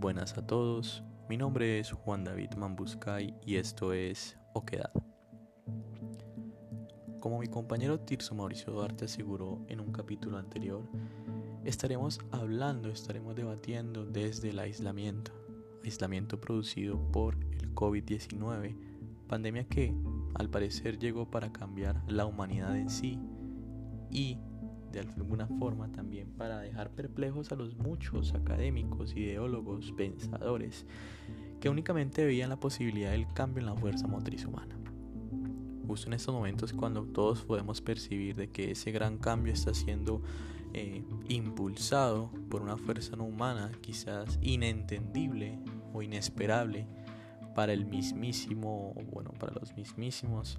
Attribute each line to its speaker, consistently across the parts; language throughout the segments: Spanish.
Speaker 1: buenas a todos. Mi nombre es Juan David Mambuscay y esto es Oquedad. Como mi compañero Tirso Mauricio Duarte aseguró en un capítulo anterior, estaremos hablando, estaremos debatiendo desde el aislamiento, aislamiento producido por el COVID-19, pandemia que al parecer llegó para cambiar la humanidad en sí y de alguna forma también para dejar perplejos a los muchos académicos, ideólogos, pensadores que únicamente veían la posibilidad del cambio en la fuerza motriz humana. Justo en estos momentos cuando todos podemos percibir de que ese gran cambio está siendo eh, impulsado por una fuerza no humana quizás inentendible o inesperable para el mismísimo, bueno, para los mismísimos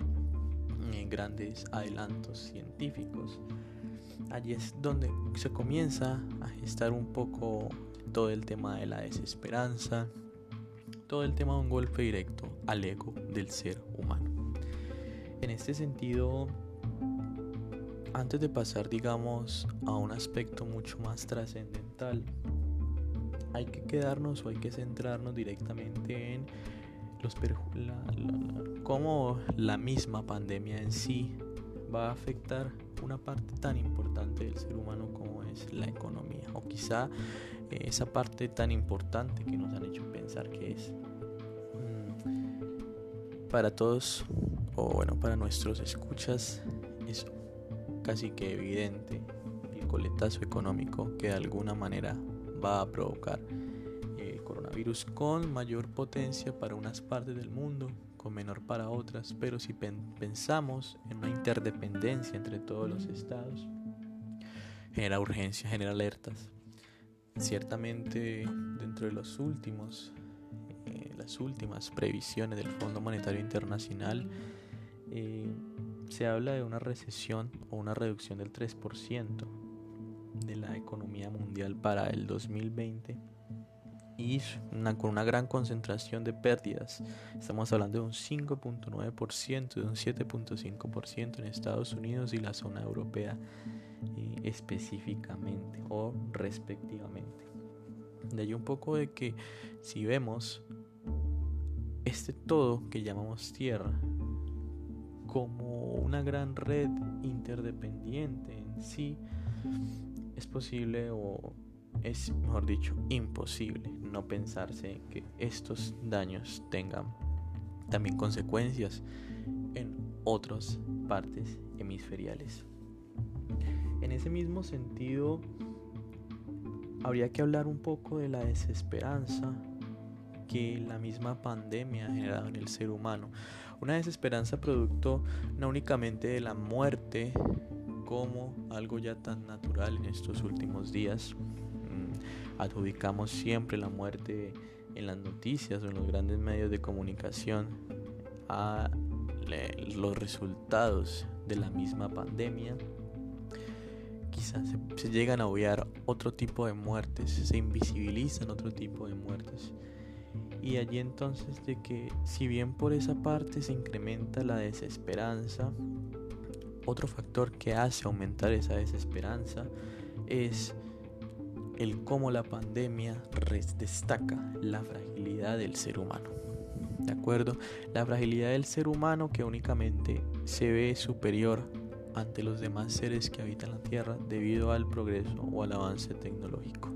Speaker 1: eh, grandes adelantos científicos allí es donde se comienza a gestar un poco todo el tema de la desesperanza, todo el tema de un golpe directo al ego del ser humano. En este sentido, antes de pasar, digamos, a un aspecto mucho más trascendental, hay que quedarnos o hay que centrarnos directamente en los cómo la misma pandemia en sí va a afectar una parte tan importante del ser humano como es la economía o quizá eh, esa parte tan importante que nos han hecho pensar que es mm, para todos o bueno para nuestros escuchas es casi que evidente el coletazo económico que de alguna manera va a provocar coronavirus con mayor potencia para unas partes del mundo con menor para otras, pero si pensamos en una interdependencia entre todos los estados, genera urgencia, genera alertas. Ciertamente dentro de los últimos, eh, las últimas previsiones del Fondo Monetario Internacional, eh, se habla de una recesión o una reducción del 3% de la economía mundial para el 2020 y con una gran concentración de pérdidas. Estamos hablando de un 5.9%, de un 7.5% en Estados Unidos y la zona europea eh, específicamente o respectivamente. De ahí un poco de que si vemos este todo que llamamos tierra como una gran red interdependiente en sí, es posible o es, mejor dicho, imposible no pensarse en que estos daños tengan también consecuencias en otras partes hemisferiales. En ese mismo sentido, habría que hablar un poco de la desesperanza que la misma pandemia ha generado en el ser humano. Una desesperanza producto no únicamente de la muerte como algo ya tan natural en estos últimos días, adjudicamos siempre la muerte en las noticias o en los grandes medios de comunicación a los resultados de la misma pandemia. Quizás se, llegan a obviar otro tipo de muertes, se invisibilizan otro tipo de muertes. Y allí entonces de que si bien por esa parte se incrementa la desesperanza, otro factor que hace aumentar esa desesperanza es el cómo la pandemia destaca la fragilidad del ser humano. ¿De acuerdo? La fragilidad del ser humano que únicamente se ve superior ante los demás seres que habitan la Tierra debido al progreso o al avance tecnológico.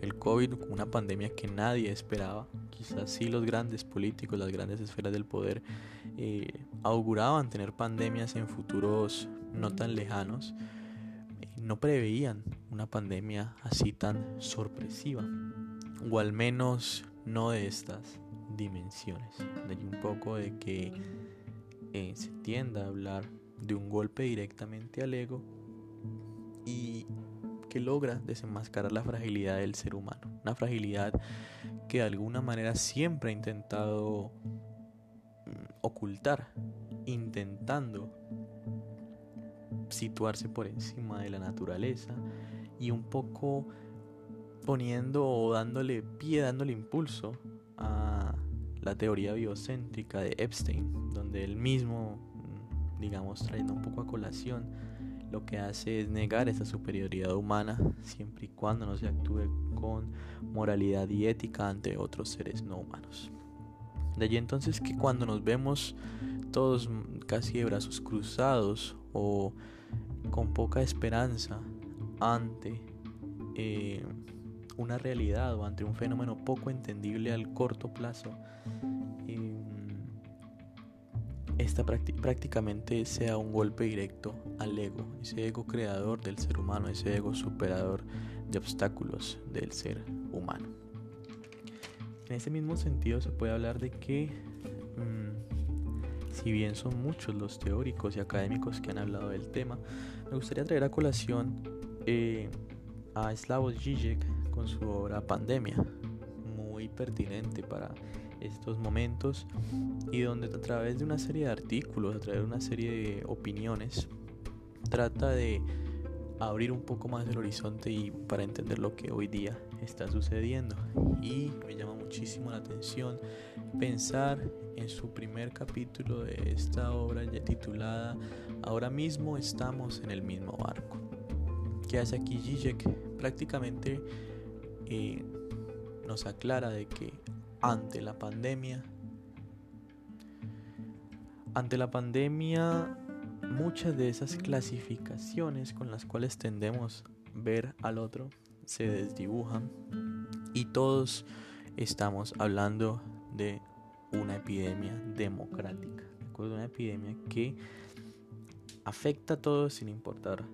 Speaker 1: El COVID, una pandemia que nadie esperaba, quizás sí los grandes políticos, las grandes esferas del poder eh, auguraban tener pandemias en futuros no tan lejanos, no preveían una pandemia así tan sorpresiva, o al menos no de estas dimensiones. De un poco de que eh, se tienda a hablar de un golpe directamente al ego y que logra desenmascarar la fragilidad del ser humano. Una fragilidad que de alguna manera siempre ha intentado mm, ocultar, intentando situarse por encima de la naturaleza y un poco poniendo o dándole pie, dándole impulso a la teoría biocéntrica de Epstein, donde él mismo, digamos, trayendo un poco a colación lo que hace es negar esa superioridad humana siempre y cuando no se actúe con moralidad y ética ante otros seres no humanos. De allí entonces que cuando nos vemos todos casi de brazos cruzados o con poca esperanza ante eh, una realidad o ante un fenómeno poco entendible al corto plazo, eh, esta prácticamente sea un golpe directo al ego, ese ego creador del ser humano, ese ego superador de obstáculos del ser humano. En ese mismo sentido se puede hablar de que si bien son muchos los teóricos y académicos que han hablado del tema, me gustaría traer a colación eh, a Slavoj Žižek con su obra Pandemia, muy pertinente para estos momentos y donde a través de una serie de artículos, a través de una serie de opiniones, trata de abrir un poco más el horizonte y para entender lo que hoy día está sucediendo. Y me llama muchísimo la atención pensar en su primer capítulo de esta obra ya titulada Ahora mismo estamos en el mismo barco. ¿Qué hace aquí Zizek? Prácticamente eh, nos aclara de que ante la pandemia. Ante la pandemia, muchas de esas clasificaciones con las cuales tendemos ver al otro se desdibujan y todos estamos hablando de una epidemia democrática, de una epidemia que afecta a todos sin importar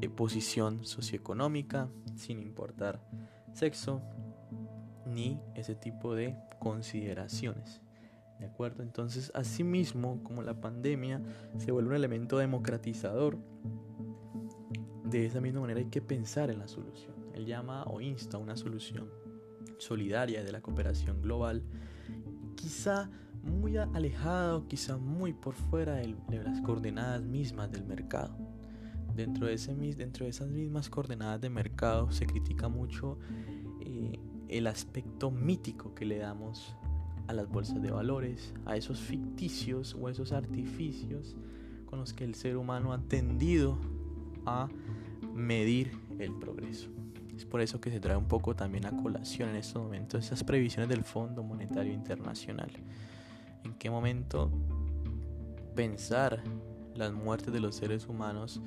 Speaker 1: eh, posición socioeconómica, sin importar sexo, ni ese tipo de consideraciones. ¿De acuerdo? Entonces, asimismo, como la pandemia se vuelve un elemento democratizador, de esa misma manera hay que pensar en la solución. Él llama o insta una solución solidaria de la cooperación global, quizá muy alejada o quizá muy por fuera de, las coordenadas mismas del mercado. Dentro de, esas mismas coordenadas de mercado se critica mucho eh, el aspecto mítico que le damos a las bolsas de valores, a esos ficticios o esos artificios con los que el ser humano ha tendido a medir el progreso. Es por eso que se trae un poco también a colación en estos momentos esas previsiones del Fondo Monetario Internacional. ¿En qué momento pensar las muertes de los seres humanos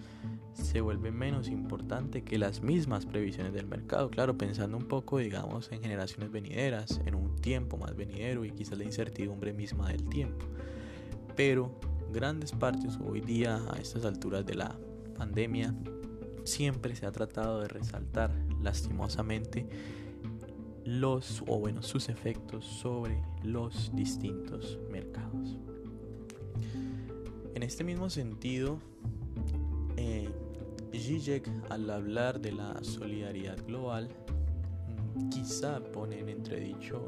Speaker 1: se vuelve menos importante que las mismas previsiones del mercado. Claro, pensando un poco, digamos, en generaciones venideras, en un tiempo más venidero y quizás la incertidumbre misma del tiempo. Pero grandes partes hoy día, a estas alturas de la pandemia, siempre se ha tratado de resaltar lastimosamente los o bueno sus efectos sobre los distintos mercados. En este mismo sentido, eh, Zizek al hablar de la solidaridad global mm, quizá pone en entredicho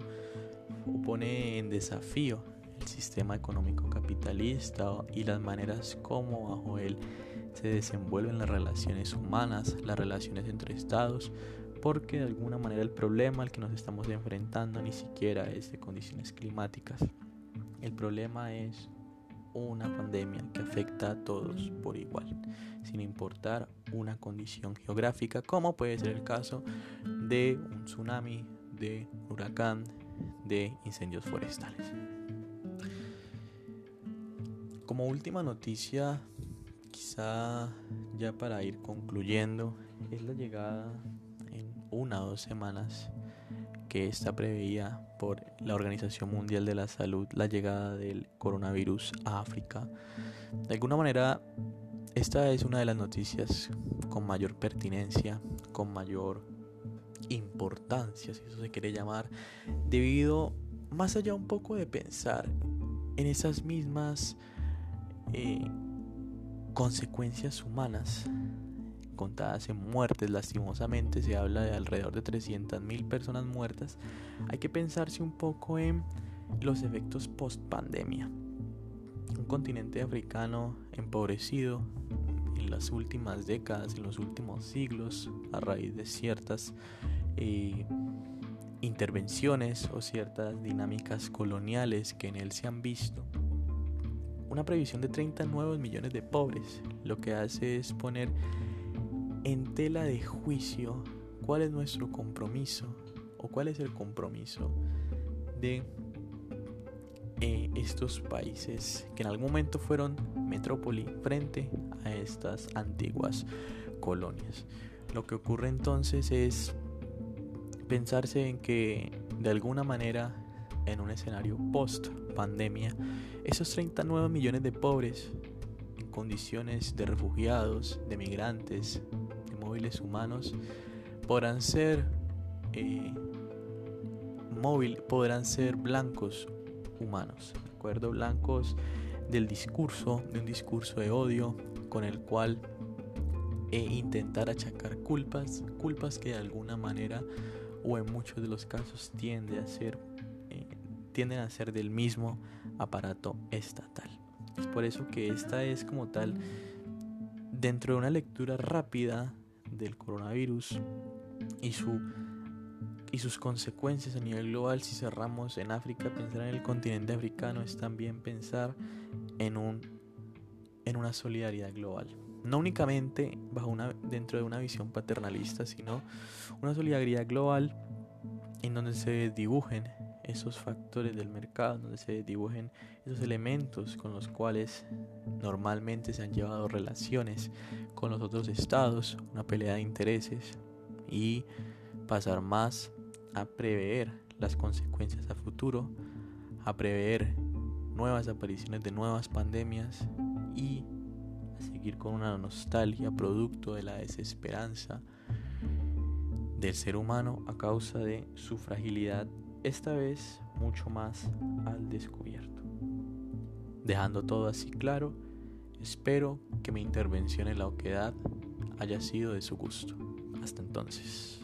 Speaker 1: o pone en desafío el sistema económico capitalista y las maneras como bajo él se desenvuelven las relaciones humanas, las relaciones entre estados, porque de alguna manera el problema al que nos estamos enfrentando ni siquiera es de condiciones climáticas. El problema es una pandemia que afecta a todos por igual, sin importar una condición geográfica, como puede ser el caso de un tsunami, de un huracán, de incendios forestales. Como última noticia, quizá ya para ir concluyendo, es la llegada en una o dos semanas que está preveía por la Organización Mundial de la Salud la llegada del coronavirus a África. De alguna manera, esta es una de las noticias con mayor pertinencia, con mayor importancia, si eso se quiere llamar, debido más allá un poco de pensar en esas mismas eh, consecuencias humanas contadas en muertes, lastimosamente se habla de alrededor de 300.000 personas muertas, hay que pensarse un poco en los efectos post pandemia. Un continente africano empobrecido en las últimas décadas, en los últimos siglos, a raíz de ciertas eh, intervenciones o ciertas dinámicas coloniales que en él se han visto, una previsión de 30 nuevos millones de pobres. Lo que hace es poner en tela de juicio cuál es nuestro compromiso o cuál es el compromiso de eh, estos países que en algún momento fueron metrópoli frente a estas antiguas colonias. Lo que ocurre entonces es pensarse en que de alguna manera en un escenario post pandemia, esos 39 millones de pobres en condiciones de refugiados, de migrantes, de móviles humanos, podrán ser eh, móvil, podrán ser blancos humanos, ¿de acuerdo? Blancos del discurso, de un discurso de odio con el cual e intentar achacar culpas, culpas que de alguna manera o en muchos de los casos tiende a ser, tienden a ser del mismo aparato estatal. Es por eso que esta es como tal, dentro de una lectura rápida del coronavirus y su y sus consecuencias a nivel global, si cerramos en África, pensar en el continente africano es también pensar en, un, en una solidaridad global. No únicamente bajo una, dentro de una visión paternalista, sino una solidaridad global en donde se dibujen esos factores del mercado, donde se dibujen esos elementos con los cuales normalmente se han llevado relaciones con los otros estados, una pelea de intereses y pasar más a prever las consecuencias a futuro, a prever nuevas apariciones de nuevas pandemias y a seguir con una nostalgia producto de la desesperanza del ser humano a causa de su fragilidad, esta vez mucho más al descubierto. Dejando todo así claro, espero que mi intervención en la oquedad haya sido de su gusto. Hasta entonces.